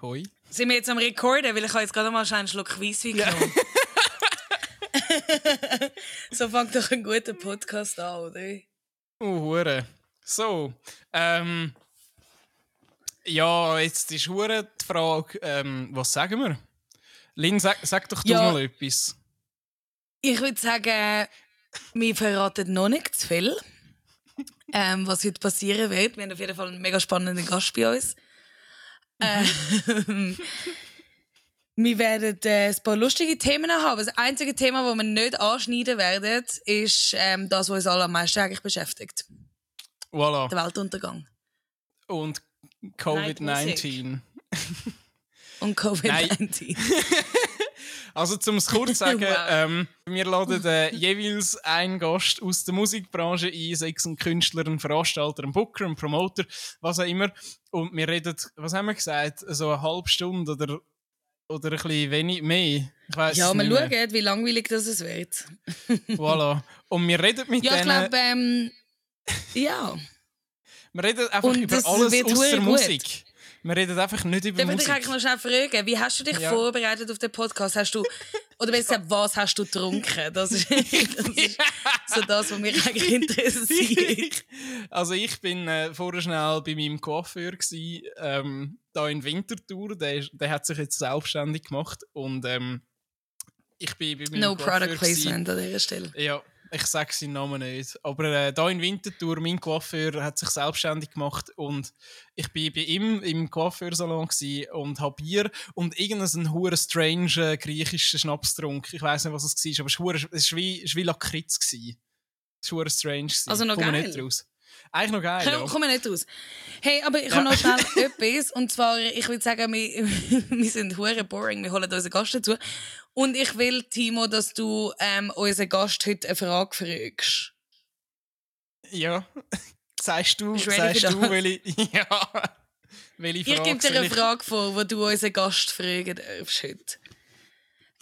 Hoi. Sind wir jetzt am Rekorden? Weil ich habe jetzt gerade mal einen Schluck Weisswein genommen. so fängt doch ein guter Podcast an, oder? Oh, Hure. So, ähm. Ja, jetzt ist Hure die Frage, ähm, was sagen wir? Lin, sag, sag doch du Ja. mal etwas. Ich würde sagen, wir verraten noch nicht zu viel, ähm, was heute passieren wird. Wir haben auf jeden Fall einen mega spannenden Gast bei uns. Ähm, wir werden äh, ein paar lustige Themen haben. Das einzige Thema, das wir nicht anschneiden werden, ist ähm, das, was uns alle am meisten eigentlich beschäftigt. Voilà. Der Weltuntergang. Und Covid-19. Und Covid-19. Also zum es kurz sagen, Wow. ähm, wir laden äh, jeweils einen Gast aus der Musikbranche ein, sei es ein Künstler, ein Veranstalter, ein Booker, ein Promoter, was auch immer. Und wir reden, was haben wir gesagt, so eine halbe Stunde oder, oder ein bisschen wenig mehr. Ich weiss Ja, mehr. schauen, wie langweilig das es wird. Voilà. Und wir reden mit Ja, ich denen, glaube, ähm, ja. wir reden einfach über alles außer. Musik. Wir reden einfach nicht über Darf ich dich Musik. eigentlich noch schnell fragen, wie hast du dich Ja. vorbereitet auf den Podcast? Hast du, oder besser gesagt, was hast du getrunken? Das ist, das ist so das, was mich eigentlich interessiert. also ich bin äh, vorher schnell bei meinem Coiffeur gsi, ähm, da in Winterthur. Der, der hat sich jetzt selbstständig gemacht und ähm, ich bin bei meinem No Coiffeur product placement an dieser Stelle. Ja, ich sage seinen Namen nicht. Aber äh, da in Winterthur, mein Coiffeur hat sich selbstständig gemacht und ich bin bei ihm im Coiffeursalon und habe Bier und irgendeinen hure strange äh, griechischen Schnaps getrunken. Ich weiß nicht, was es war, aber es war, war wie, es war wie Lakritz. Es war strange. Also noch Komme geil. nicht raus. Eigentlich noch geil. Komm, komm nicht raus. Hey, aber ich Ja. habe noch schnell etwas. Und zwar, ich würde sagen, wir, wir sind hure boring. Wir holen unseren Gast dazu. Und ich will, Timo, dass du ähm, unseren Gast heute eine Frage fragst. Ja. Sagst du, sagst du, das? welche, ja, welche Frage Ich gebe dir eine Frage vor, die du unseren Gast fragen darfst heute.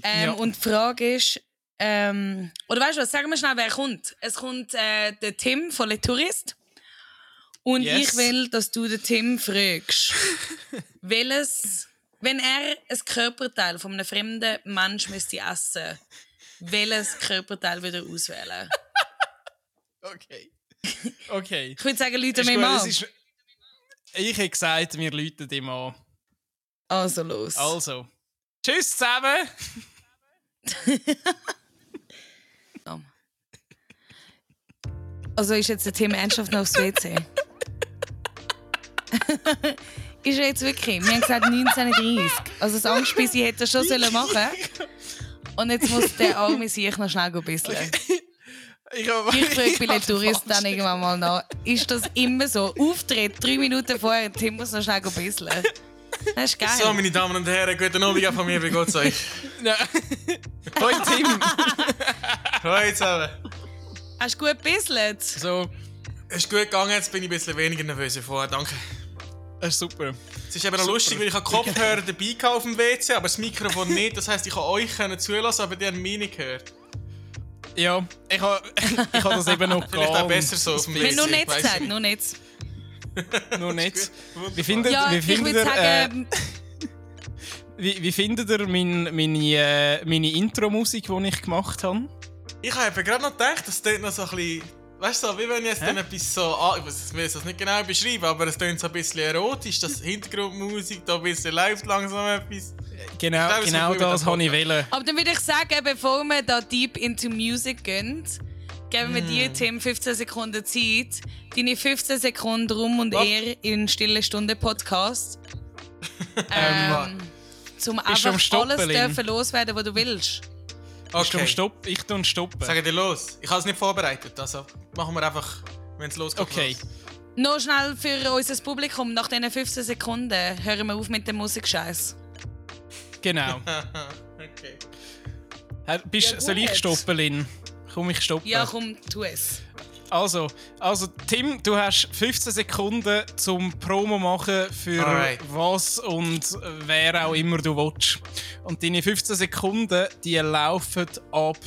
Ähm, Ja. Und die Frage ist, ähm, oder weißt du was, sagen wir schnell, wer kommt. Es kommt äh, der Tim von Le Tourist. Und Yes. ich will, dass du den Tim fragst, welches, wenn er ein Körperteil von einem fremden Mensch müsste essen, welches Körperteil würde er auswählen? Okay. Okay. Ich würde sagen, Leute mir mal. ist- Ich hätte gesagt, wir läuten ihm an. Also los. Also. Tschüss zusammen! Also ist jetzt der Tim ernsthaft noch aufs WC? ist er jetzt wirklich? Wir haben gesagt 1930. Also das Angstbissi hätte er schon sollen machen Und jetzt muss der arme sich noch schnell bisseln. Ich, hab- Ich frage bei den Touristen dann irgendwann mal nach. Ist das immer so? Auftritt, drei Minuten vorher, Tim muss noch schnell bisseln. Das ist geil. So, meine Damen und Herren, guten Abend von mir, wie geht's euch? Hoi Tim! Hallo zusammen. Hast du gut bisselt? So, ist gut gegangen, jetzt bin ich ein bisschen weniger nervös vorher, danke. das ist super. Es ist eben noch lustig, weil ich habe Kopfhörer dabei gehabt auf dem WC, aber das Mikrofon nicht. Das heisst, ich kann euch können zulassen, aber die haben mich nicht gehört. Ja, ich habe ich ha das eben noch Vielleicht auch besser so auf dem WC. nur nichts gesagt, ich nicht. nur nichts. Noch nicht. Wunderbar. Wie findet, Ja, wie ich findet würde ihr, äh, sagen, wie, wie findet ihr mein, meine, äh, meine Intro-Musik, die ich gemacht habe? Ich habe eben gerade noch gedacht, das klingt noch so ein bisschen... Weißt du, wie wenn ich jetzt dann etwas so... ah, Ich weiß- ich will das nicht genau beschreiben, aber es klingt so ein bisschen erotisch, das Hintergrundmusik, da ein bisschen läuft langsam etwas. Genau, es genau das habe ich wollen. Aber dann würde ich sagen, bevor wir da deep into music gehen, geben wir Hm. dir, Tim, 15 Sekunden Zeit. Deine 15 Sekunden rum und Was? er in Stille Stunde Podcast. Ähm, ähm, zum einfach alles dürfen loswerden, was du willst. Okay, Stopp? Ich tue stoppen. sag dir los. Ich habe es nicht vorbereitet, also machen wir einfach, wenn es losgeht. Okay. los. Noch schnell für unser Publikum, nach diesen 15 Sekunden hören wir auf mit dem Musikscheiß. Genau. okay. Herr, Bist, Ja, soll ich stoppen, Lin? Komm, ich stoppe. Ja, komm, tu es. Also, also, Tim, du hast 15 Sekunden zum Promo machen für Alright. was und wer auch immer du willst. Und deine 15 Sekunden, die laufen ab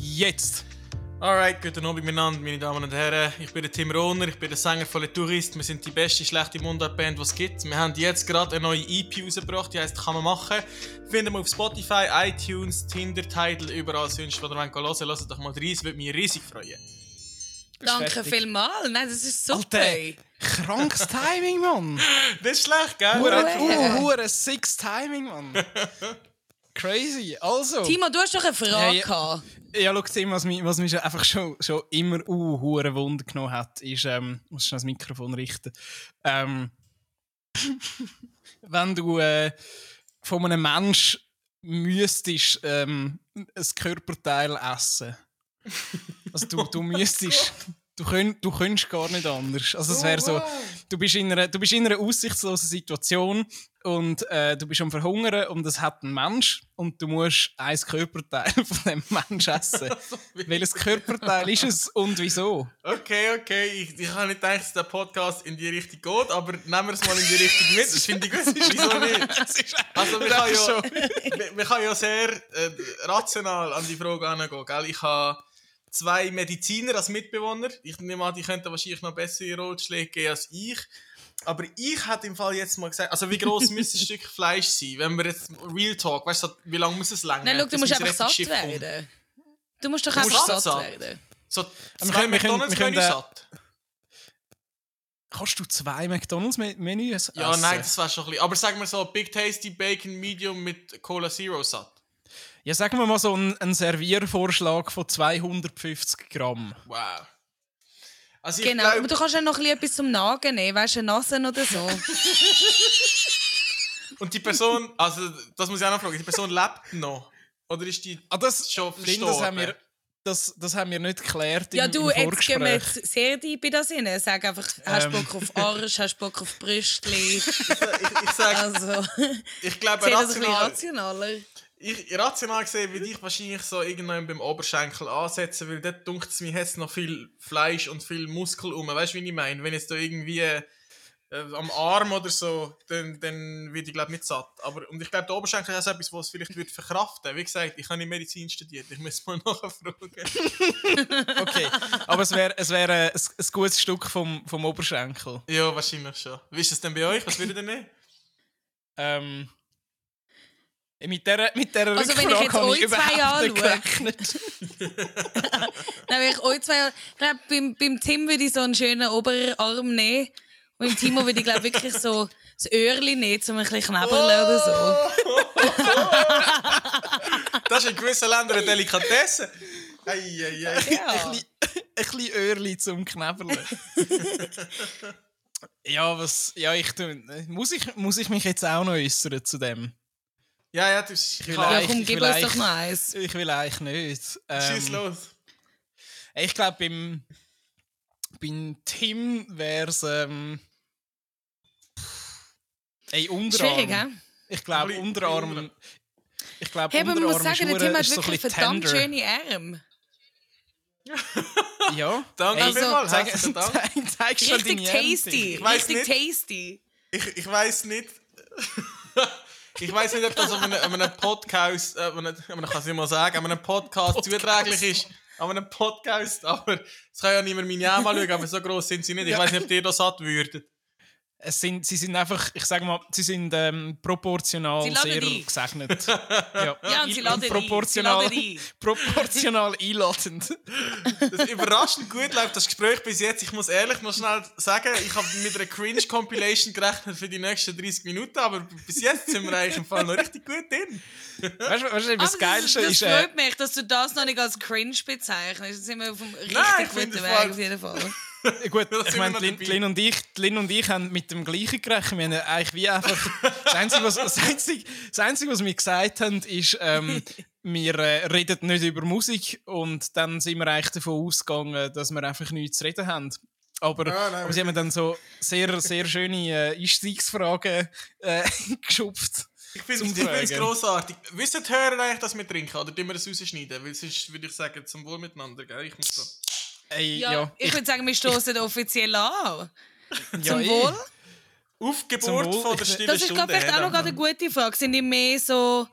jetzt. Alright, guten Abend miteinander, meine Damen und Herren. Ich bin der Tim Rohner, ich bin der Sänger von Le Tourist. Wir sind die beste schlechte Mundart-Band, die es gibt. Wir haben jetzt gerade eine neue EP rausgebracht, die heisst «Kann man machen». Finden wir auf Spotify, iTunes, Tinder, Tidal, überall sonst, wo ihr hören wollt. Hört doch mal rein, es würde mich riesig freuen. Danke vielmals. Nein, das ist super. Alter, krankes Timing, Mann. Das ist schlecht, gell? Hure, Hure. uh, hure six Timing, Mann. Crazy. Also. Timo, du hast doch eine Frage Ja, ja. gehabt. Ja, schau, Tim, was mich, was mich schon einfach schon, schon immer uh, hure Wunder genommen hat, ist, ähm, ich muss schnell das Mikrofon richten, ähm, wenn du äh, von einem Mensch müsstest ähm, ein Körperteil essen. Also du, du müsstest, du, könnt, du könntest gar nicht anders. Also es wäre so, du bist, in einer, du bist in einer aussichtslosen Situation und äh, du bist am Verhungern und es hat ein Mensch und du musst ein Körperteil von dem Mensch essen. Welches Körperteil ist es und wieso? Okay, okay, ich, ich habe nicht gedacht, dass der Podcast in die Richtung geht, aber nehmen wir es mal in die Richtung mit. Das finde ich gut. Wieso nicht? Also, man kann ja, man, man kann ja sehr äh, rational an die Frage herangehen. Gell? Ich habe zwei Mediziner als Mitbewohner. Ich nehme an, die könnten wahrscheinlich noch bessere Ratschläge geben als ich. Aber ich hätte im Fall jetzt mal gesagt, also wie groß müsste ein Stück Fleisch sein, wenn wir jetzt Real Talk, weißt du, wie lange muss es lang? Nein, schau, du musst einfach satt werden. Du musst doch einfach satt satt werden. So wir zwei können- wir können- wir können, satt. Kannst du zwei McDonalds-Menüs essen? Ja, nein, das wäre schon ein bisschen. Aber sagen wir so, Big Tasty Bacon Medium mit Cola Zero satt. Ja, sagen wir mal so einen, einen Serviervorschlag von 250 Gramm. Wow. Also ich Genau, glaub- aber du kannst ja noch ein bisschen etwas zum Nagen nehmen, weißt du, eine Nasen oder so. Und die Person, also das muss ich auch noch fragen, die Person lebt noch? Oder ist die Ah, das, schon verstorben? das haben wir, das, das haben wir nicht geklärt Ja, im, du, im jetzt gehen wir jetzt sehr deep in das rein. Sag einfach, hast du Ähm. Bock auf Arsch, hast du Bock auf Brüstli? Ich, ich sage, Also, ich glaube, rational, rationaler. Ich, rational gesehen würde ich wahrscheinlich so irgendwann beim Oberschenkel ansetzen, weil dort dunkt es mir jetzt noch viel Fleisch und viel Muskel um. Weißt du, wie ich meine? Wenn jetzt da irgendwie äh, am Arm oder so, dann, dann würde ich glaube nicht satt. Aber, und ich glaube, der Oberschenkel ist etwas, was es vielleicht würde verkraften Wie gesagt, ich habe nicht Medizin studiert, ich muss mal nachfragen. Okay, aber es wäre es wär, äh, ein, ein gutes Stück vom, vom Oberschenkel. ja, wahrscheinlich schon. Wie ist das denn bei euch? Was würdet ihr nehmen? Ähm, mit dieser, mit dieser Also, wenn ich jetzt habe euch zwei überhaupt nicht anschaue. gerechnet. Nein, wenn ich euch zwei, ich glaube, beim, beim Tim würde ich so einen schönen Oberarm nehmen. Und beim Timo würde ich, glaube wirklich so das Öhrchen nehmen, um ein bisschen knabberle oder so. Das ist in gewissen Ländern eine Delikatesse. Ei, ei, ei. Ja. ein bisschen Öhrli zum Knäberlen. ja, was. Ja, ich muss, ich, muss ich mich jetzt auch noch äußern zu dem? Ja, ja, du ich will Ja, komm, ich gib will uns eigentlich- doch noch eins. Ich will eigentlich nicht. Schieß Ähm, los. ich glaube, beim, beim Tim wäre es. Ähm, ey, Unterarm. Schwierig, hä? Ich glaube, Unterarm. Unterarm. Ich glaube, Hey, aber man muss Unterarm sagen, der Tim hat so wirklich bisschen verdammt tender. schöne Arme. Ja. Danke Ey, vielmals. zeig, herzlichen Dank. zeig, zeig schon Richtig tasty. Richtig nicht. tasty. Ich, ich weiß nicht. ich weiß nicht, ob das an einem, an einem Podcast, äh, an einem, man kann es nicht mal sagen, an einem Podcast, zuträglich ist. An einem Podcast, aber es kann ja niemand meine Arme anschauen, aber so groß sind sie nicht. Ich weiß nicht, ob ihr das satt würdet. Es sind, sie sind einfach, ich sage mal, sie sind ähm, proportional Sie sehr ein. gesegnet. ja, Ja, und sie laden ein. proportional, Sie laden proportional einladend. Das überraschend gut läuft das Gespräch bis jetzt. Ich muss ehrlich noch schnell sagen, ich habe mit einer Cringe-Compilation gerechnet für die nächsten 30 Minuten, aber bis jetzt sind wir eigentlich im Fall noch richtig gut drin. Weißt du, du, das Geilste das, ist. das Äh, freut mich, dass du das noch nicht als cringe bezeichnest. Jetzt sind wir auf dem richtig Nein, ich finde guten es Weg auf jeden Fall. gut, ich meine, Lin. Lin und ich, Lin und ich haben mit dem gleichen gerechnet. Wir haben eigentlich wie einfach. Das Einzige, was, das Einzige, das Einzige, was wir gesagt haben, ist, ähm, wir äh, reden nicht über Musik und dann sind wir eigentlich davon ausgegangen, dass wir einfach nichts zu reden haben. Aber, Ja, nein, aber sie haben dann so sehr, sehr schöne äh, Einstiegsfragen äh, geschupft. Ich finde es grossartig. Wisst ihr Hörer eigentlich, dass wir trinken? Oder tun wir das rausschneiden? Weil sonst würde ich sagen, zum Wohl miteinander. Gell? Ich muss so. Ey, Ja, ja, ich, würde sagen, wir stoßen offiziell an. ja, Zum eh. Wohl. Auf Geburt Zum Wohl. von der Ich- stillen Das ist, Stunde. glaube ich, vielleicht auch noch eine gute Frage. Sind ihr mehr so.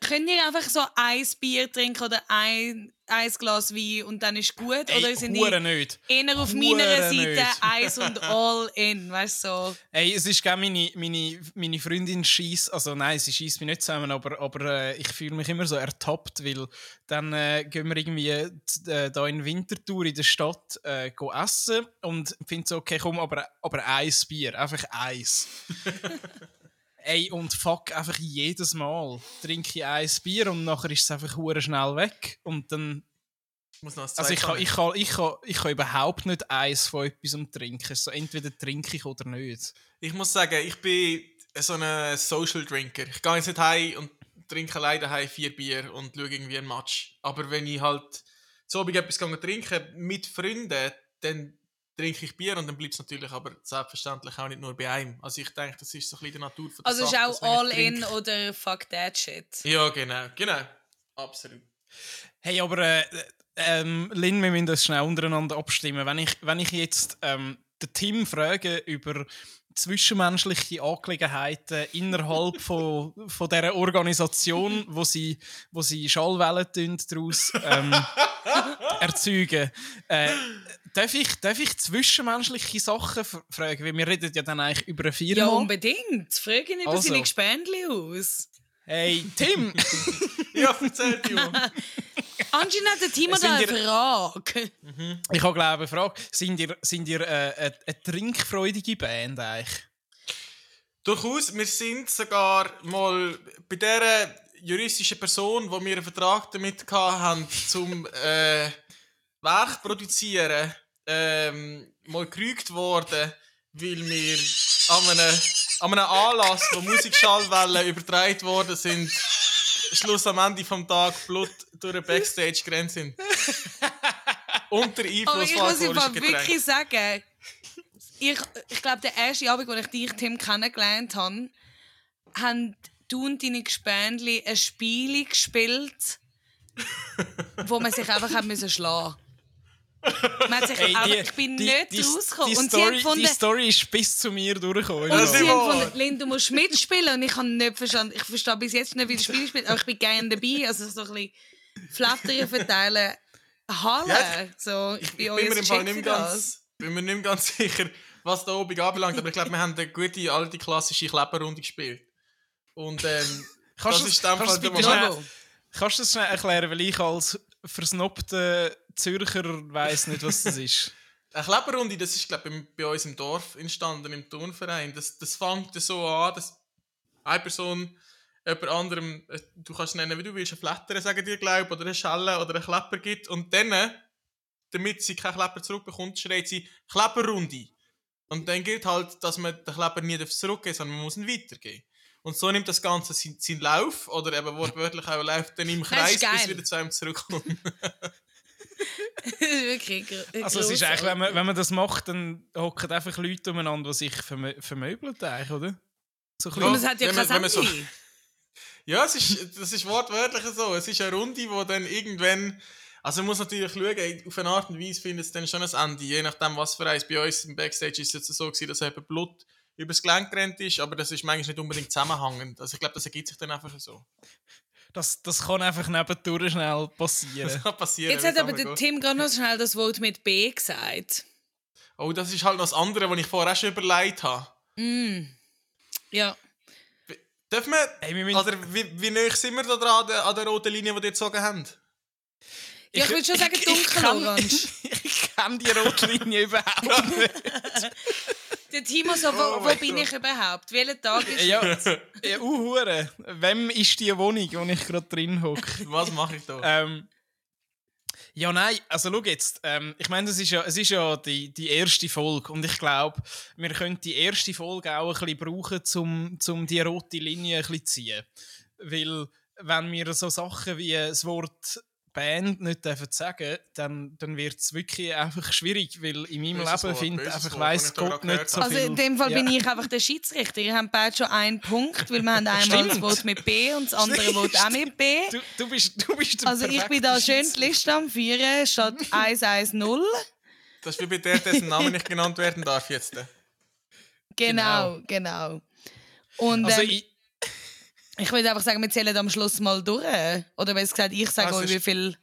Könnt ihr einfach so ein Bier trinken oder ein ein Glas Wein und dann ist gut? Ey, oder sind die nicht. eher auf Hure meiner Seite nicht. eins und all in? Weißt du, so. Ey, es ist gerne meine, meine, meine Freundin schießt, also nein, sie schießt mich nicht zusammen, aber, aber äh, ich fühle mich immer so ertappt, weil dann äh, gehen wir irgendwie äh, da in Winterthur in der Stadt äh, go essen und finde so, okay, komm, aber, aber eins Bier, einfach eins. Ey, und fuck, einfach jedes Mal trinke ich eins Bier und nachher ist es einfach schnell weg und dann Ich muss noch ein Also ich kann, ich, kann, ich, kann, ich kann überhaupt nicht eins von etwas trinken. So, entweder trinke ich oder nicht. Ich muss sagen, ich bin so ein Social Drinker. Ich gehe jetzt nicht heim und trinke alleine daheim vier Bier und schaue irgendwie einen Match. Aber wenn ich halt so Abend etwas gehe trinken mit Freunden, dann trinke ich Bier und dann bleibt es natürlich aber selbstverständlich auch nicht nur bei einem. Also ich denke, das ist so ein bisschen die Natur von der Also ist Sache, auch wenn ich all in oder fuck that shit. Ja, genau, genau. Absolut. Hey, aber äh, ähm, Lynn, wir müssen das schnell untereinander abstimmen. Wenn ich, wenn ich jetzt ähm, den Tim frage über zwischenmenschliche Angelegenheiten innerhalb von, von dieser Organisation, wo sie, wo sie Schallwellen daraus ähm, erzeugen, äh, darf, ich, darf ich zwischenmenschliche Sachen fragen? Weil wir reden ja dann eigentlich über eine Firma. Ja, unbedingt. Frage ihn über Also. seine Gespendli aus. Hey, Tim! Ja, erzähl dir. Anscheinend hat der Timo Sind da eine Frage. Ich habe glaube eine Frage. Sind ihr, sind ihr äh, eine, eine trinkfreudige Band eigentlich? Durchaus, wir sind sogar mal bei dieser juristischen Person, wo wir einen Vertrag damit hatten, zum äh, Werk produzieren, ähm, mal gerügt worden, weil wir an einem, an einem Anlass, wo Musikschallwellen übertragen worden sind, Schluss am Ende vom Tag Blut durch den Backstage gerannt sind. Unter Aber Einfluss ich von muss einfach alkoholischen Getränken. wirklich sagen, ich, ich glaube, der erste Abend, als ich dich, Tim, kennengelernt habe, haben du und deine Gespendli ein Spiel gespielt, wo man sich einfach hat müssen schlagen man hat sich Hey, die- ich bin die- nicht die, rausgekommen. Die und sie haben Story, gefunden, die Story ist bis zu mir durchgekommen. und sie haben gefunden, Lynn, du musst mitspielen. Und ich habe nicht verstanden, ich verstehe bis jetzt nicht, wie das Spiel spielt, aber ich bin gerne dabei. Also so ein bisschen Flattern verteilen, Halle. Ja, so, ich Ich bin bin mir im Fall nicht ganz, bin mir nicht ganz sicher, was da oben anbelangt, aber ich glaube, wir haben eine gute, alte, klassische Kleberrunde gespielt. Und ähm, Kannst das du- ist dem kannst Fall Moment. Bravo. Kannst du das schnell erklären, weil ich als versnobter Zürcher weiß nicht, was das ist. Eine Kleberrunde, das ist, glaube ich, bei uns im Dorf entstanden, im Turnverein. Das, das fängt so an, dass eine Person jemand anderem, äh, du kannst es nennen, wie du willst, eine Flatter sagen dir, glaube oder eine Schelle oder einen Klepper gibt. Und dann, damit sie keinen Klepper zurückbekommt, schreit sie Kleberrunde. Und dann gilt halt, dass man den Kleber nie zurückgeben darf, sondern man muss ihn weitergeben. Und so nimmt das Ganze seinen, seinen Lauf, oder eben wortwörtlich auch läuft dann im Kreis, bis wieder zu einem zurückkommt. Das ist wirklich Also es ist eigentlich, wenn man, wenn man das macht, dann hocken einfach Leute umeinander, die sich vermö vermöbeln, eigentlich, oder? So ein Ja. Und es hat ja Wenn kein man- wenn man so- Handy. Ja, es ist, das ist wortwörtlich so. Es ist eine Runde, wo dann irgendwann. Also man muss natürlich schauen, auf eine Art und Weise findet es dann schon ein Ende, je nachdem was für eins. Bei uns im Backstage ist es jetzt so gewesen, dass eben Blut übers Gelenk gerannt ist, aber das ist manchmal nicht unbedingt zusammenhängend. Also ich glaube, das ergibt sich dann einfach so. Das, das kann einfach nebendurch schnell passieren. Das kann passieren. Jetzt hat aber der geht. Tim gerade noch schnell das Wort mit B gesagt. Oh, das ist halt noch das andere, was ich vorher auch schon überlegt habe. Mm. Ja. Dürfen wir, Hey, wir müssen- oder wie, wie nah sind wir da dran an der, an der roten Linie, die ihr gezogen habt? Ja, ich würde schon sagen dunkelorange. Ich kenne die rote Linie überhaupt nicht. Der Timo so, wo, Oh wo bin Gott. ich überhaupt? Welcher Tag ist Ja, ja uh, hure. Wem ist die Wohnung, wo ich gerade drin hocke? Was mache ich da? Ähm, ja, nein, also schau jetzt. Ähm, ich meine, es ist ja, es ist ja die, die erste Folge und ich glaube, wir können die erste Folge auch ein bisschen brauchen, um zum die rote Linie ein bisschen zu ziehen. Weil, wenn wir so Sachen wie das Wort Band nicht dürfen sagen, dann, dann wird es wirklich einfach schwierig, weil in meinem Böses Leben findet einfach weiss Gott nicht so habe. Also viel. in dem Fall Ja. bin ich einfach der Schiedsrichter. Ihr habt beide schon einen Punkt, weil wir haben einmal das. Wort mit B und das andere Wort auch mit B. Du, du, bist, du bist der Also ich bin da schön die. Liste am Führen, statt 110. Das ist wie bei der, dessen Name nicht genannt werden darf jetzt. Genau, genau. Und Also ähm, ich, ich würde einfach sagen, wir zählen am Schluss mal durch. Oder besser gesagt, ich sage euch, wie ist- viel...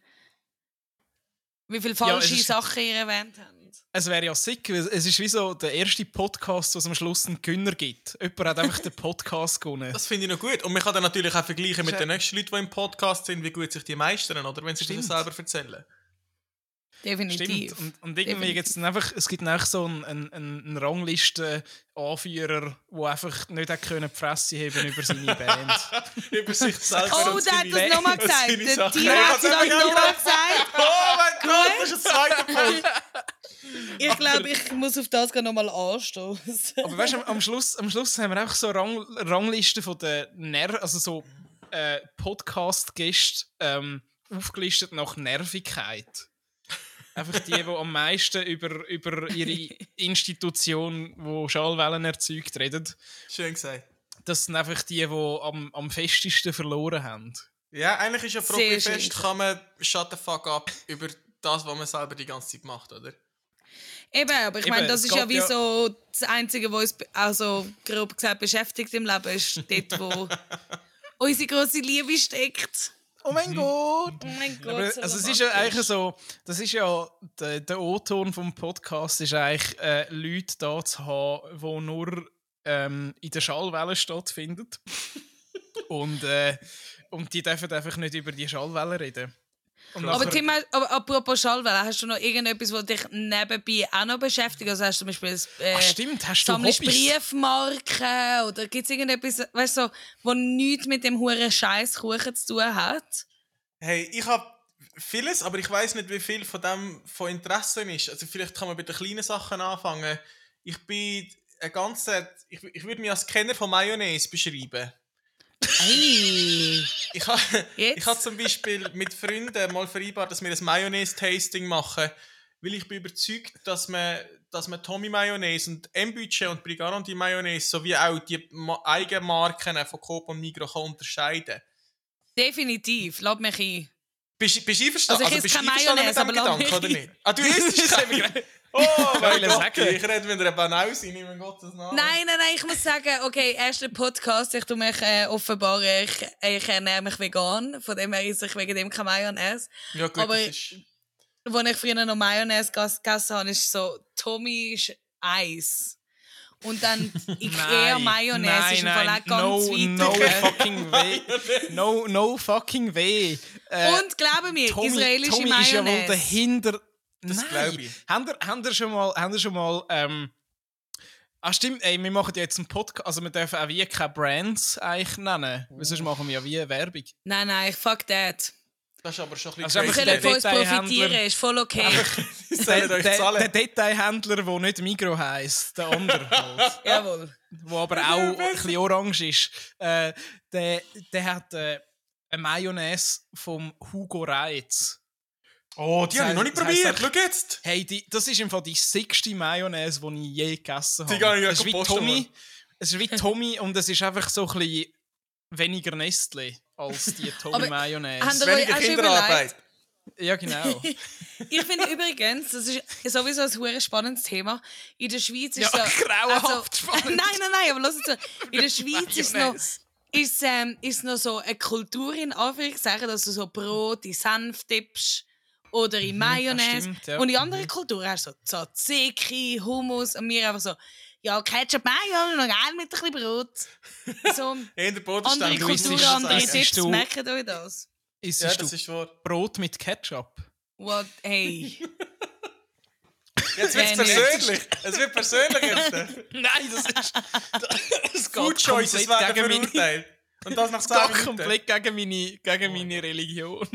Wie viele falsche ist- Sachen ihr erwähnt habt. Es wäre ja sick, es ist wie so der erste Podcast, wo es am Schluss einen Gewinner gibt. Jemand hat einfach den Podcast gewonnen. Das finde ich noch gut. Und man kann dann natürlich auch vergleichen mit den nächsten Leuten, die im Podcast sind, wie gut sich die meistern, oder? Wenn sie Stimmt. selber erzählen. Definitiv. Stimmt. Und, und irgendwie Definitiv. gibt's dann einfach, es gibt einfach so einen, einen, einen Ranglisten-Anführer, der einfach nicht hat können die Fresse heben über seine Band. Über sich selber Oh, der hat das nochmal gesagt. Der hat das nochmal gesagt. Oh mein Gott, das ist ein zweiter Punkt. Ich glaube, ich muss auf das nochmal anstoßen. Aber weißt du, am, am, Schluss, am Schluss haben wir auch so Rang, Ranglisten von den Ner also so äh, Podcast-Gäste ähm, aufgelistet nach Nervigkeit. Einfach die, die am meisten über, über ihre Institution, wo Schallwellen erzeugt, reden. Schön gesagt. Das sind einfach die, die am, am festesten verloren haben. Ja, eigentlich ist ja Sehr Profi schön fest, kann man shut the fuck up über das, was man selber die ganze Zeit macht, oder? Eben, aber ich meine, das ist ja wie ja- so das Einzige, was uns also, grob gesagt beschäftigt im Leben, ist dort, wo unsere grosse Liebe steckt. Oh mein Gott! Oh mein Gott. Aber, so also es ist ja eigentlich so, das ist ja, der, der O-Ton vom Podcast ist eigentlich, äh, Leute da zu haben, die nur ähm, in der Schallwelle stattfinden. und, äh, und die dürfen einfach nicht über die Schallwelle reden. Aber aber apropos Schallwelle, hast du noch irgendetwas, was dich nebenbei auch noch beschäftigt? Also hast du zum Beispiel äh, Ach, stimmt, hast du sammelst Hobbys? Briefmarken oder gibt es irgendetwas, weißt du, so, wo nichts mit dem huren Scheiß Kuchen zu tun hat? Hey, ich habe vieles, aber ich weiß nicht, wie viel von dem von Interesse ist. Also vielleicht kann man bei den kleinen Sachen anfangen. Ich bin ein ganzer, ich, ich würde mich als Kenner von Mayonnaise beschreiben. Ei. Ich habe hab zum Beispiel mit Freunden mal vereinbart, dass wir ein Mayonnaise-Tasting machen, weil ich bin überzeugt, dass man, dass man Tommy Mayonnaise und M-Budget und Brigarondi Mayonnaise sowie auch die Ma Eigenmarken von Coop und Migros kann unterscheiden Definitiv, lass mich ein. Bist, bist du einverstanden? Also ich bist esse du keine Mayonnaise, dem aber Gedanken, oder nicht? Ah, du isst keine? Oh, mein Gott, ich rede wieder eine Banause, in meinem Gottes Namen. Nein, nein, nein, ich muss sagen, okay, erster Podcast, ich tu mich äh, offenbaren, ich, ich ernähre mich vegan, von dem her esse ich wegen dem kein Mayonnaise. Ja gut, aber- das ist... Als ich früher noch Mayonnaise gegessen habe, ist so, Tommy ist Eis. Und dann Ikea Mayonnaise ist im Fall auch ganz no, weit no fucking way. No, no fucking way. Äh, Und glaube mir, Tommy, israelische Tommy ist ja wohl Mayonnaise. dahinter. Das Nein. glaub ich. Habt ihr, habt ihr schon mal, habt ihr schon mal ähm, Ah, stimmt, ey, wir machen ja jetzt einen Podcast, also wir dürfen auch wie keine Brands eigentlich nennen, weil sonst machen wir ja wie Werbung. Nein, nein, fuck that. Das ist aber schon ein Also bisschen einfach Wir können von uns profitieren, ist voll okay. Der, der, der. Detailhändler, der nicht Migro heisst, der andere halt, Jawohl. der aber auch ein bisschen orange ist, äh, der, der hat äh, eine Mayonnaise vom Hugo Reitz. Oh, die Das habe ich noch nicht probiert. Schau jetzt. Hey, die, das ist im Fall die sechste Mayonnaise, die ich je gegessen habe. Die kann ich es ist wie posten, Tommy. Mann. Es ist wie Tommy und es ist einfach so ein bisschen weniger Nestle als die Tommy Mayonnaise. haben Weniger Kinderarbeit. Ja, genau. Ich finde übrigens, das ist sowieso ein hure spannendes Thema. In der Schweiz ist Ja, so. grauenhaft spannend. Nein, nein, nein, aber lass es zu. In der Schweiz ist noch, ist, ähm, ist noch so eine Kultur in Anführungszeichen, dass du so Brot in Senf tippst oder in Mayonnaise. das stimmt, ja. Und in anderen Kulturen hast du so Tzatziki, Hummus und wir einfach so, ja, Ketchup, Mayo, noch geil mit ein bisschen Brot. So In der andere Bodenstand. Kulturen, ist- andere das ist Tipps, du- merkt euch das? Isst Ja, du das ist wahr. Brot mit Ketchup? What, hey. Jetzt wird es persönlich. Es wird persönlich jetzt. Nein, das ist. Das Food Choices werden gegen meine, verurteilt. Und das nach das 10 geht Minuten. komplett gegen meine, gegen meine Religion.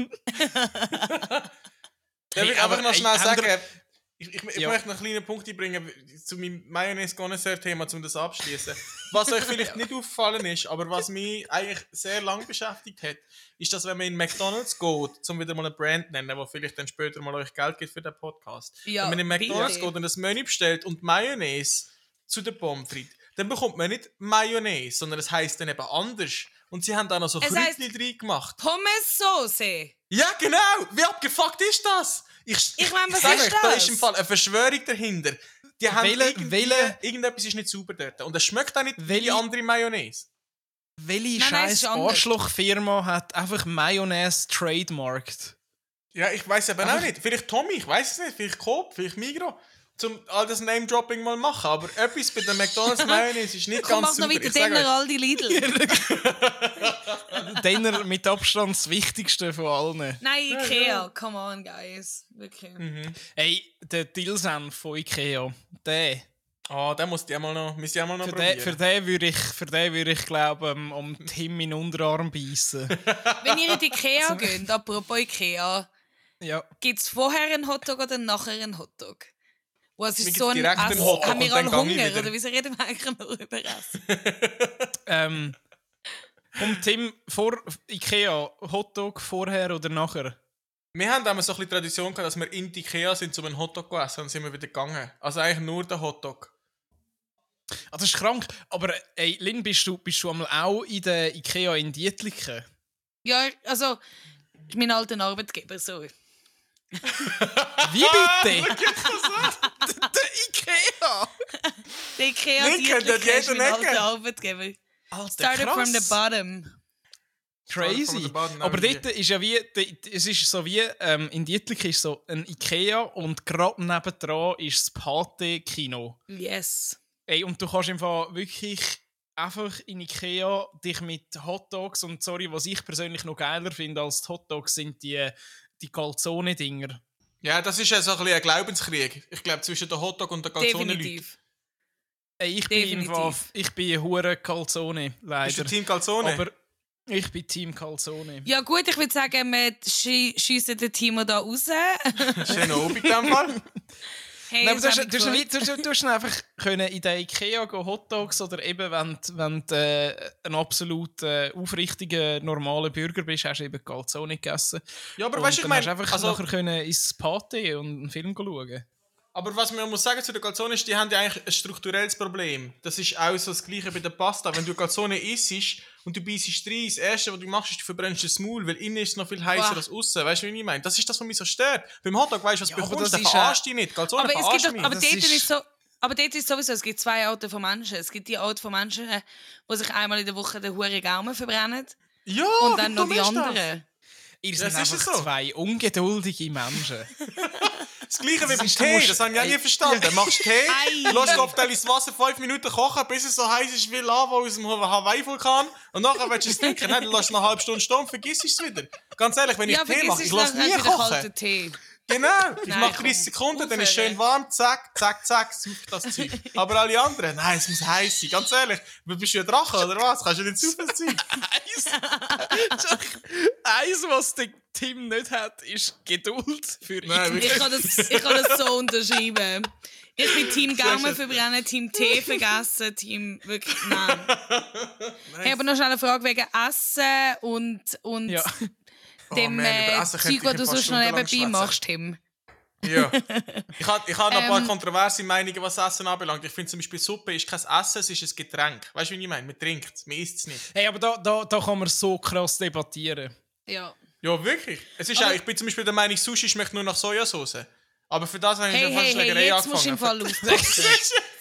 Hey, ich einfach aber, noch ey, schnell sagen, ihr- ich, ich, ich möchte noch einen kleinen Punkt einbringen zu meinem Mayonnaise-Connoisseur-Thema, um das abschließen. Was euch vielleicht nicht aufgefallen ist, aber was mich eigentlich sehr lange beschäftigt hat, ist, dass wenn man in McDonalds geht, um wieder mal eine Brand zu nennen, wo vielleicht dann später mal euch Geld gibt für den Podcast, Ja, wenn man in McDonalds bitte. geht und ein Menü bestellt und Mayonnaise zu der Pommes frites, dann bekommt man nicht Mayonnaise, sondern es heisst dann eben anders. Und sie haben da noch so Es Kräutchen drin gemacht. Pommes-Sauce. Ja, genau! Wie abgefuckt ist das? Ich, Ich meine, was ist euch, Da das? ist im Fall eine Verschwörung dahinter. Die haben Welche- welche- irgendetwas ist nicht sauber dort. Und es schmeckt auch nicht wie Welche- die andere Mayonnaise. Welche scheiß. Arschlochfirma hat einfach Mayonnaise trademarked? Ja, ich weiß aber auch nicht. Vielleicht Tommy, ich weiß es nicht. Vielleicht Coop, vielleicht Migro. Zum all das Name-Dropping mal machen. Aber etwas bei der McDonalds Mayonnaise ist nicht Komm, mach ganz noch weiter, Ich sage Denner, die Lidl. Denner mit Abstand das Wichtigste von allen. Nein, Ikea, come on, guys. Wirklich. Mhm. Ey, der Dillsenf von Ikea, der. Ah, den muss ich einmal noch, muss ich einmal noch Für probieren. den, für den würde ich, für den würde ich glaube um, um Tim in den Unterarm beißen. Wenn ihr in die Ikea geht, apropos Ikea, ja. gibt es vorher einen Hotdog oder nachher einen Hotdog? Was ist so ein direkt und dann gang ich Hunger oder wieso reden wir eigentlich nur über Essen? Ähm, komm, Tim, vor Ikea, Hotdog vorher oder nachher? Wir haben immer so ein bisschen Tradition gehabt, dass wir in die Ikea sind, um einen Hotdog zu essen und sind wir wieder gegangen. Also eigentlich nur der Hotdog. Ah, das ist krank. Aber ey, Lynn, bist du, bist du einmal auch in der Ikea in Dietliken? Ja, also, mein alter Arbeitgeber, so. Wie bitte? der Ikea! Der Ikea Ecke. alter Arbeitgeber. Alter, Started from the bottom. Crazy. bottom, Aber dort ist ja wie, es ist so wie, ähm, in Dietliken ist so ein Ikea und gerade nebendran ist das Pate-Kino. Yes. Ey, und du kannst einfach wirklich einfach in Ikea dich mit Hotdogs und sorry, was ich persönlich noch geiler finde als die Hotdogs sind die, die Calzone-Dinger. Ja, das ist ja so ein bisschen ein Glaubenskrieg. Ich glaube, zwischen der Hotdog und der Calzone-Leuten. Ich bin im Definitiv. Fall, ich bin hure Calzone, Bist du leider. Team Calzone? Aber ich bin Team Calzone. Ja gut, ich würde sagen, wir schiessen den Timo da raus. Schön oben in dem Fall. Hey, Nein, aber du, du, nicht- du, hast- du hast einfach können in der Ikea gehen Hotdogs oder eben, wenn, du- wenn du äh, ein absolut äh, aufrichtiger, normaler Bürger bist, hast du eben Calzone gegessen. Ja, aber Und weißt du, ich meine, hast einfach also, nachher können ins Pate und einen Film schauen. Aber was man muss sagen zu den Calzone ist, die haben ja eigentlich ein strukturelles Problem. Das ist auch so das Gleiche bei der Pasta. Wenn du Calzone isst und du beißt rein, das Erste, was du machst, ist, du verbrennst das Maul, weil innen ist es noch viel heißer Boah. als außen. Weißt du, wie ich meine? Das ist das, was mich so stört. Beim Hotdog weißt du, was Ja, du aber bekommst, das dann ist, verarsch äh, dich nicht. Calzone Aber es gibt mich. aber Das dort ist- so, aber dort ist sowieso, es gibt zwei Arten von Menschen. Es gibt die Art von Menschen, die sich einmal in der Woche den huren Gaumen verbrennen ja, und dann noch die ist das? anderen. Ihr Das seid ist einfach so. zwei ungeduldige Menschen. Das gleiche wie beim Tee, das habe ich auch nie verstanden. Du machst Tee, lässt du auf das Wasser 5 Minuten kochen, bis es so heiß ist wie Lava aus dem Hawaii-Vulkan. Und nachher willst du es trinken. Nein, dann lässt du eine halbe Stunde stehen und vergisst es wieder. Ganz ehrlich, wenn ich Ja, Tee vergiss mache, es ich lasse nie kochen. Tee. Genau, ich Nein, mache komm, 30 Sekunden, dann ist es aufhören. schön warm, zack, zack, zack, sauft das Zeug. Aber alle anderen, nein, es muss heiß sein. Ganz ehrlich, bist du ein Drache oder was? Kannst du nicht saufen sein? Eins, eins, was der Tim nicht hat, ist Geduld für ihn. Nein, wirklich. Ich kann das, ich kann das so unterschreiben. Ich bin Team Gaumen verbrennen, Team Tee vergessen, Team wirklich, nein. Ich habe noch schnell eine Frage wegen Essen und, und Ja. Dem Oh man, über äh, Zeug, ein du sonst noch nebenbei machst, Tim. Ja. Ich habe ich hab noch ein paar Ähm. kontroverse Meinungen, was Essen anbelangt. Ich finde zum Beispiel, Suppe ist kein Essen, es ist ein Getränk. Weißt du, wie ich meine? Man trinkt es, man isst es nicht. Hey, aber da, da, da kann man so krass debattieren. Ja. Ja, wirklich. Es ist Aber- auch, ich bin zum Beispiel der Meinung, Sushi schmeckt nur nach Sojasauce. Aber für das habe ich Hey, schon hey, fast hey, Schlägerei jetzt musst du im. Fall aufpassen.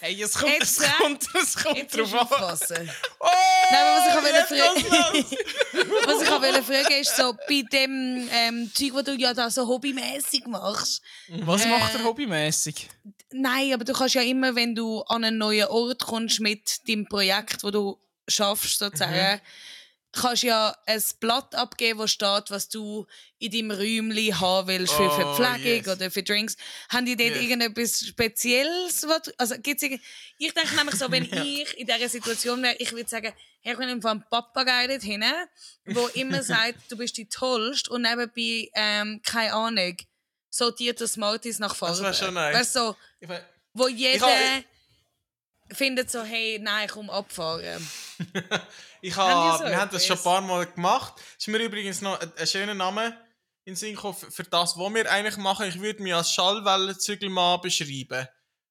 Hey, es kommt, Jetzt, es äh, kommt, es kommt Jetzt drauf an. aufpassen. Oh, Nein, aber was ich wollte los. Was ich wollte fragen ist so, bei dem ähm, Zeug, was du ja da so hobbymäßig machst. Was Äh, macht er hobbymäßig? Nein, aber du kannst ja immer, wenn du an einen neuen Ort kommst mit dem Projekt, wo du schaffst, sozusagen, kannst ja ein Blatt abgeben, wo steht, was du in deinem Räumchen haben willst für Oh, Verpflegung yes. oder für Drinks. Haben die dort Yes. irgendetwas Spezielles? Was, also gibt's ich denke nämlich so, wenn ich in dieser Situation wäre, ich würde sagen, hey, ich bin einfach ein Papagei dort hinten, der immer sagt, du bist die Tollste und nebenbei, ähm, keine Ahnung, sortiert das Smarties nach Farbe. wär schon nice. Weißt du, so, Ich mein- wo Ich jeder hab- findet so, hey, nein, komm abfahren. Ich die so wir haben das schon ein paar Mal gemacht. Das ist mir übrigens noch ein, ein schöner Name in Sinn gekommen für das, was wir eigentlich machen. Ich würde mich als Schallwellenzügelmann beschreiben.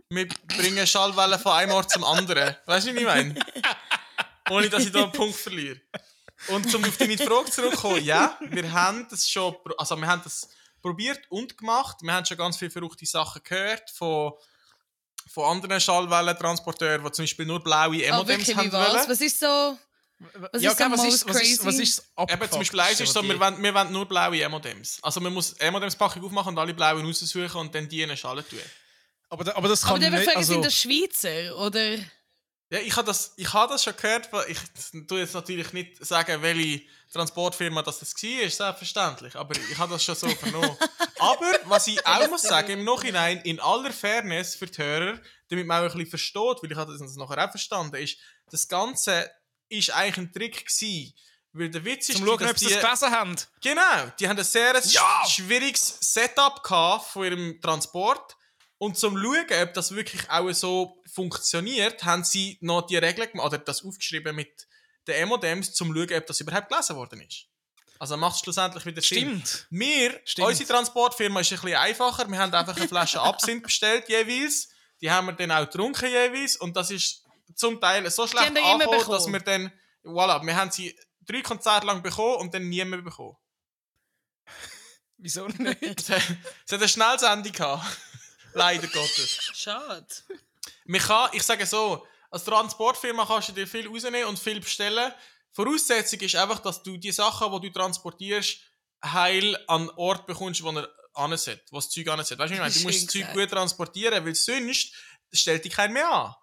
Wir bringen Schallwellen von einem Ort zum anderen. Weißt du, wie ich meine? Ohne dass ich da einen Punkt verliere. Und um auf deine Frage zurückzukommen, ja, wir haben das schon, also wir haben das probiert und gemacht. Wir haben schon ganz viele verrückte Sachen gehört von, von anderen Schallwellentransporteuren, die zum Beispiel nur blaue Aber M&M's wirklich, haben wie was? wollen. Was ist so Was ja, ist gell, so was, ist, was, ist, was crazy? ist das Eben, zum Beispiel eins ist so, wir wollen, wir wollen nur blaue M&M's. Also man muss M&M's-Packung aufmachen und alle blauen raussuchen und dann die in eine Schale tun. aber, aber das kann Aber nicht... fragen, Also, sind das Schweizer? Oder? Ja, ich habe das, ich hab das schon gehört, weil ich tue jetzt natürlich nicht sagen, welche Transportfirma das, das war, selbstverständlich, aber ich habe das schon so vernommen. aber, was ich auch muss sagen, im Nachhinein, in aller Fairness für die Hörer, damit man auch ein bisschen versteht, weil ich habe das nachher auch verstanden, ist, das Ganze ist eigentlich ein Trick gewesen, weil der Witz ist, zum schauen, ob sie die- gelesen haben. Genau, die haben ein sehr Ja! sch- schwieriges Setup gehabt von ihrem Transport. Und zum Schauen, ob das wirklich auch so funktioniert, haben sie noch die Regeln gemacht, oder das aufgeschrieben mit den M&M's, zum schauen, ob das überhaupt gelesen worden ist. Also macht es schlussendlich wieder Sinn. Stimmt. Wir, Stimmt. unsere Transportfirma ist ein bisschen einfacher. Wir haben einfach eine Flasche Absinth bestellt jeweils. Die haben wir dann auch getrunken jeweils. Und das ist zum Teil so schlecht angekommen, dass wir dann, voilà, wir haben sie drei Konzerte lang bekommen und dann nie mehr bekommen. Wieso nicht? Es hat eine Schnellsendung gehabt. Leider Gottes. Schade. Man kann, ich sage so, als Transportfirma kannst du dir viel rausnehmen und viel bestellen. Voraussetzung ist einfach, dass du die Sachen, die du transportierst, heil an den Ort bekommst, wo er ansetzt, wo das Zeug ansetzt. Weißt du, ich meine? Du musst das Zeug gut transportieren, weil sonst stellt dich keiner mehr an.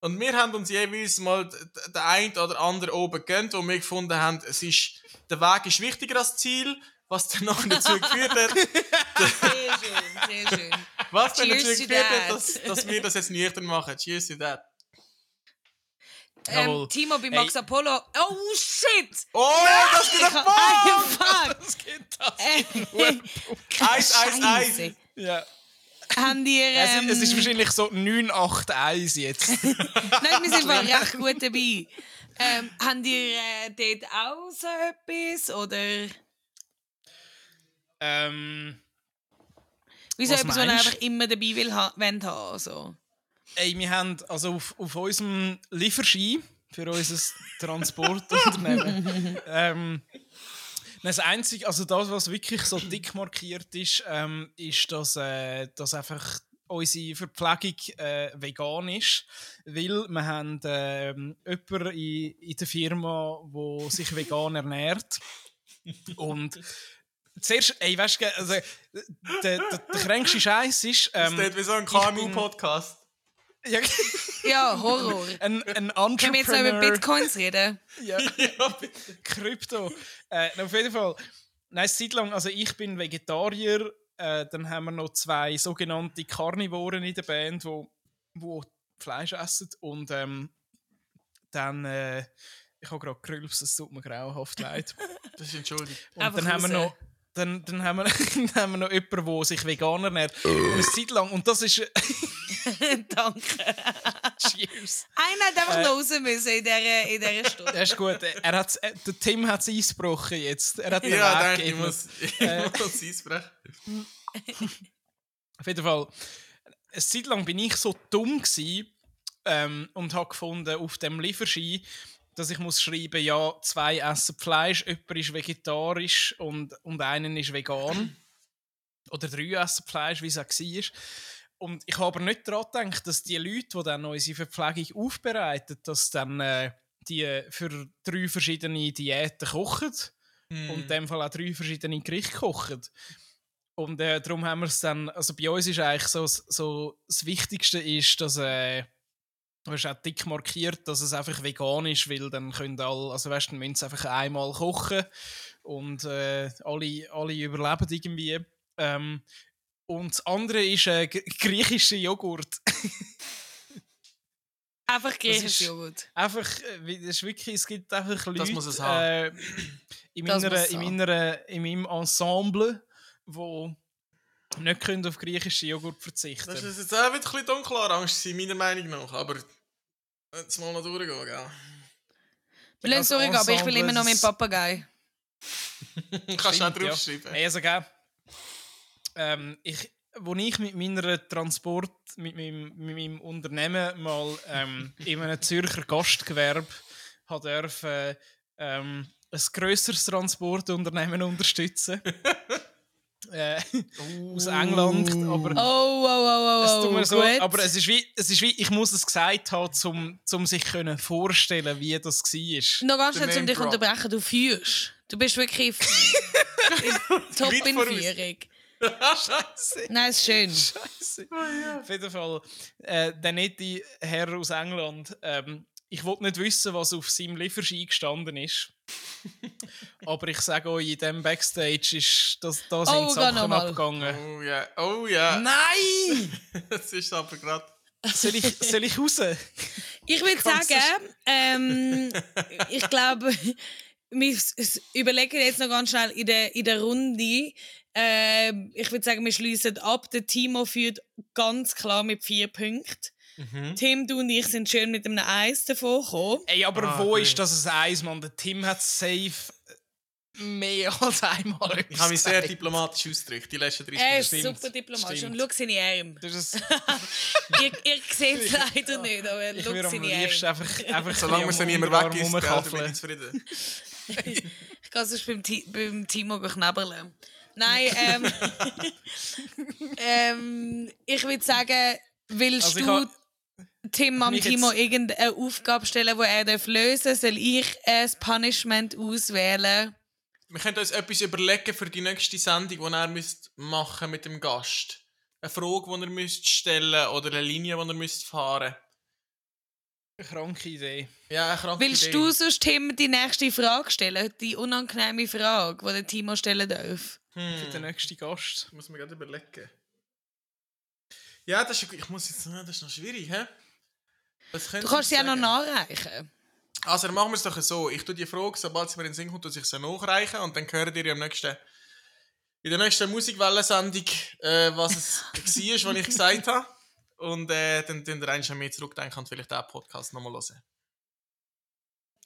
Und wir haben uns jeweils mal den einen oder anderen oben gegönnt, wo wir gefunden haben, es ist, der Weg ist wichtiger als das Ziel, was dann noch dazu geführt hat, Sehr schön, sehr schön. Was Cheers dazu geführt hat, dass, dass wir das jetzt nüchtern machen. Cheers to that. Ähm. Timo bei Max Hey. Apollo. Oh shit! Oh, das Ich geht ein fuck! Was geht das? Eis, Eis, Eis. Ja. Habt ihr. Es, Ähm, es ist wahrscheinlich so 981 jetzt. Nein, wir sind mal recht gut dabei. Ähm, habt ihr äh, dort auch so etwas? Oder ähm, wieso Was etwas, was meinst? einfach immer dabei will, ha wollt haben? Also. ey, wir haben also auf, auf unserem Lieferschein für unser Transportunternehmen. ähm, das Einzige, also das, was wirklich so dick markiert ist, ähm, ist, dass, äh, dass einfach unsere Verpflegung äh, vegan ist, weil wir haben ähm, jemanden in, in der Firma, der sich vegan ernährt und zuerst, ey, weißt du, also, der, der, der kränkste Scheiß ist, Das ähm, ist wie so ein KMU-Podcast. ja, Ja, Horror. ein, ein Können wir jetzt noch über Entrepreneur, Bitcoins reden? ja, ja, bitte. Krypto. Äh, auf jeden Fall. Nein, eine Zeit lang, also ich bin Vegetarier, äh, dann haben wir noch zwei sogenannte Karnivoren in der Band, wo, wo Fleisch essen und ähm, dann, äh, ich habe gerade gerülpst, es tut mir grauenhaft leid. Das ist entschuldigt. Und Einfach dann haben wir noch dann, dann, haben wir, dann haben wir noch jemanden, der sich vegan ernährt. Und eine Zeit lang, und das ist... Danke. Cheers. Einer hat einfach Äh. noch raus müssen in dieser, in dieser Stunde. Das ist gut. Er hat's, äh, der Tim hat es eingebrochen jetzt. Er hat den Ja, Weg danke, ich muss, ich Äh. muss einsprechen. Auf jeden Fall, eine Zeit lang bin ich so dumm gsi ähm, und habe gefunden auf dem Lieferschein, dass ich muss schreiben, ja, zwei essen Fleisch, jemand ist vegetarisch und, und einen ist vegan. Oder drei essen Fleisch, wie es auch war. Und ich habe aber nicht daran gedacht, dass die Leute, die dann unsere Verpflegung aufbereiten, dass dann äh, die für drei verschiedene Diäten kochen Hm. und in dem Fall auch drei verschiedene Gerichte kochen. Und äh, darum haben wir es dann, also bei uns ist eigentlich so, so das Wichtigste ist, dass äh, du hast auch dick markiert, dass es einfach vegan ist, weil dann können alle, also weißt du, dann müssen sie einfach einmal kochen und äh, alle, alle überleben irgendwie. Ähm, und das andere ist äh, gr- griechischer Joghurt. Einfach griechisches ist- Joghurt. einfach, äh, wie- das ist wirklich, es gibt einfach Leute Das muss es äh, haben. in, Das meiner, in, meiner, in meinem Ensemble, wo nicht können auf griechischen Joghurt verzichten Das ist jetzt auch wieder ein bisschen dunkelorange sein, meiner Meinung nach. Aber jetzt mal noch durchgehen, gell? Wir lassen es durchgehen, aber ich will immer noch meinen Papagei. Kannst du auch Stimmt, ja. draufschreiben. Hey, also, gell, ähm, ich, wo ich mit meiner Transport, mit meinem, mit meinem Unternehmen mal ähm, in einem Zürcher Gastgewerbe hat dürfen, ähm, ein grösseres Transportunternehmen unterstützen. äh, aus England. Aber Oh, oh, oh, oh, es oh, tut mir so, gut. aber es ist, wie, es ist wie, ich muss es gesagt haben, um zum sich können vorstellen, wie das war. Noch ganz schnell, um dich unterbrechen, du führst. Du bist wirklich top in. Führung. Scheiße. Nein, ist schön. Scheiße. Auf jeden Fall, äh, der nette Herr aus England. Ähm, ich wollte nicht wissen, was auf seinem Lieferschein gestanden ist. Aber ich sage euch, in diesem Backstage ist das, da sind Oh, Sachen abgegangen. Oh ja, oh ja. Nein! Das ist aber gerade. soll, ich, soll ich raus? Ich würde sagen, ähm, ich glaube, wir überlegen jetzt noch ganz schnell in der, in der Runde. Äh, ich würde sagen, wir schließen ab. Der Timo führt ganz klar mit vier Punkten. Tim, du und ich sind schön mit einem Eis davon gekommen. Ey, aber Ah, wo okay. ist das ein Eis, Mann? Der Tim hat safe mehr als einmal Ich habe mich sehr diplomatisch ausgedrückt, die letzten 30 Er ist Minuten. super diplomatisch. Stimmt. Und schau seine Arme. Das ist, ihr, ihr seht es leider nicht, aber ich schau seine Arme. einfach, einfach Solange am niemand weg ist, gell, bin ich zufrieden. Ich kann sonst beim, Ti beim Timo knabberlen. Nein, ähm, ähm, ich würde sagen, willst Also du Tim am Timo irgendeine Aufgabe stellen, die er darf lösen darf? Soll ich ein Punishment auswählen? Wir können uns etwas überlegen für die nächste Sendung, die er müsst machen mit dem Gast. Eine Frage, die er müsst stellen oder eine Linie, die er müsst fahren Kranke Idee. Ja, eine kranke Willst Idee. du sonst Tim die nächste Frage stellen? Die unangenehme Frage, die der Timo stellen darf? Für den Hm, nächsten Gast. muss mir gerade überlegen. Ja, das ist, ich muss jetzt, das ist noch schwierig, hä? Was Du kannst sie ja noch nachreichen. Also, dann machen wir es doch so. Ich tue die Frage, sobald sie mir in den Sinn kommt, dass ich sie nachreichen und dann hören ihr am nächsten, in der nächsten Musikwellensendung, äh, was es war, was ich gesagt habe. Und äh, dann tun ihr eigentlich mehr zurückdenken und vielleicht auch Podcast nochmal hören.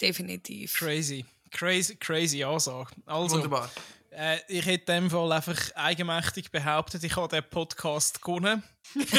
Definitiv. Crazy. Crazy, crazy Ansage. Also, Wunderbar. äh, ich hätte in dem Fall einfach eigenmächtig behauptet, ich habe den Podcast gewonnen.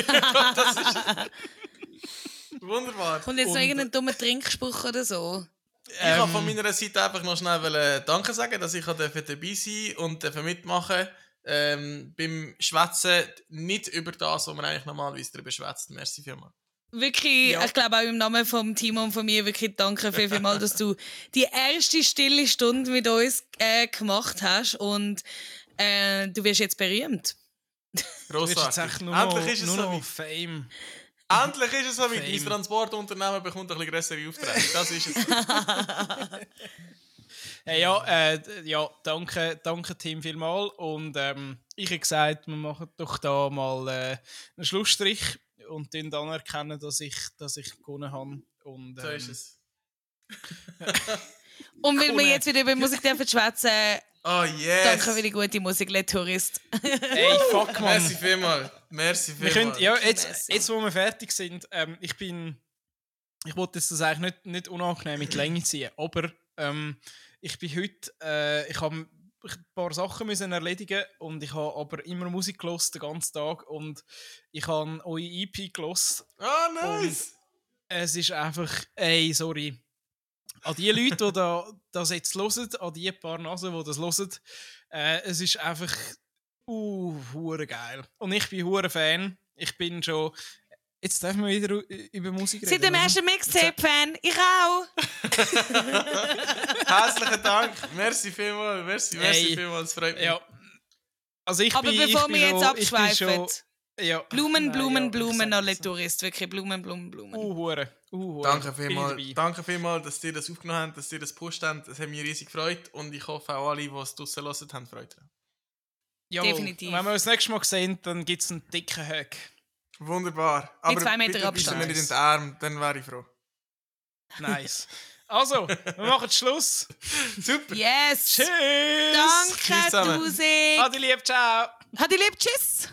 Wunderbar. Kommt jetzt noch irgendein dummer Trinkspruch oder so? Ich kann Ähm, von meiner Seite einfach noch schnell wollen Danke sagen, dass ich dabei sein und mitmachen ähm, beim Schwätzen nicht über das, was man eigentlich normalerweise darüber schwätzt. Merci vielmals. Wirklich, Ja. ich glaube auch im Namen vom Timo und von mir wirklich danke viel, viel mal, dass du die erste stille Stunde mit uns äh, gemacht hast und äh, du wirst jetzt berühmt. Grossartig. nur Endlich ist es nur so noch. Fame. Endlich ist es so weit. Fame. Mein Transportunternehmen bekommt ein bisschen größere Aufträge. Das ist es. Hey, ja, äh, ja, danke, danke Tim vielmal. Und ähm, ich habe gesagt, wir machen doch da mal äh, einen Schlussstrich und dann anerkennen, dass ich, dass ich gewonnen habe. Und, So ähm, ist es. Und weil wir jetzt wieder über Musik dürfen schwätzen, Oh yes. danke für die gute Musik, Le Tourist. Ey, fuck, man. Merci vielmals. Merci Wir vielmals. können, ja, jetzt, Merci. jetzt, wo wir fertig sind, ähm, ich bin. Ich wollte jetzt das eigentlich nicht, nicht unangenehm mit Länge ziehen, aber ähm, ich bin heute. Äh, ich habe ein paar Sachen müssen erledigen und ich habe aber immer Musik gelost den ganzen Tag und ich habe eure EP gelost. Ah, nice. Es ist einfach, ey, sorry. An die Leute, die da, das jetzt hören, an die paar Nasen, die das hören, äh, es ist einfach uh, hure geil. Und ich bin hure Fan. Ich bin schon. Jetzt dürfen wir wieder über Musik reden. Seit dem ersten Mixtape-Fan, ich auch. Herzlichen Dank. Merci vielmals. Merci, merci Ey, vielmals. Es freut mich. Ja. Also ich Aber bin, bevor ich wir jetzt abschweifen, ja, Blumen, Blumen, ja, Blumen sag an Le es. Tourist. Wirklich Blumen, Blumen, Blumen. Uh, hure. Uh, hure. Danke vielmals, danke vielmals, dass ihr das aufgenommen habt, dass ihr das gepusht habt. Das hat mich riesig gefreut und ich hoffe auch alle, die es draussen hören, haben Freude daran. Jawohl. Definitiv. Und wenn wir uns das nächste Mal sehen, dann gibt es einen dicken Hug. Wunderbar. Aber zwei Meter bitte Abstand. bitte mir nicht in den Arm, dann wäre ich froh. Nice. Also, wir machen Schluss. Super. Yes! Tschüss. Danke, Tschüss zusammen. Dusig! Adi lieb, ciao. Hat die lieb, tschüss!